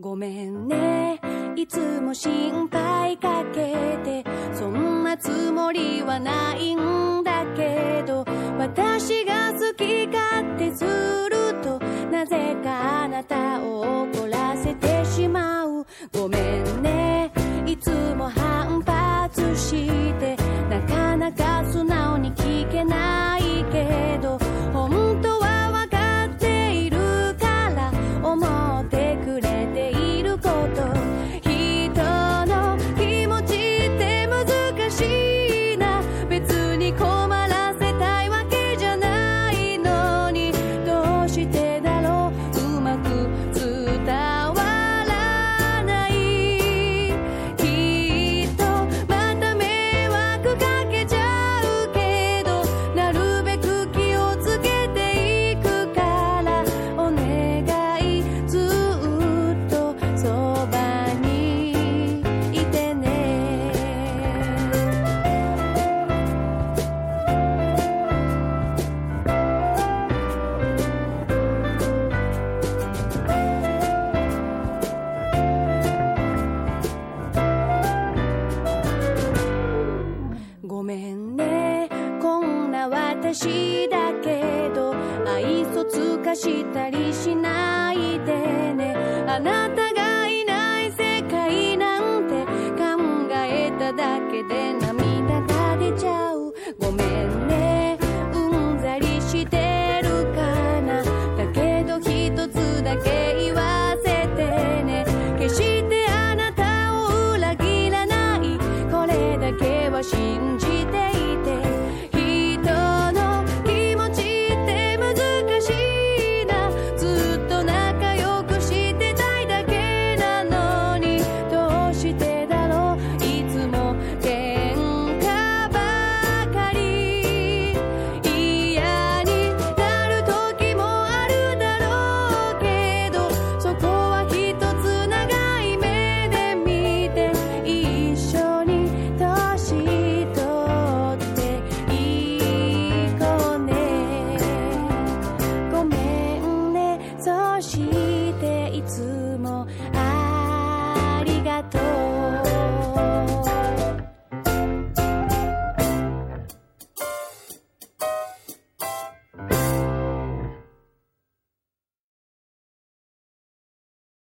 ごめんね。いつも心配かけてそんなつもりはないんだけど私が好き勝手するとなぜかあなたを怒らせてしまう。ごめんね。いつも反発してなかなか素直私だけど愛想つかしたりしないでね。あなたがいない世界なんて考えただけで涙が出ちゃう。ごめんね。うんざりしてるかな。だけど一つだけ言わせてね。決してあなたを裏切らない。これだけは信じ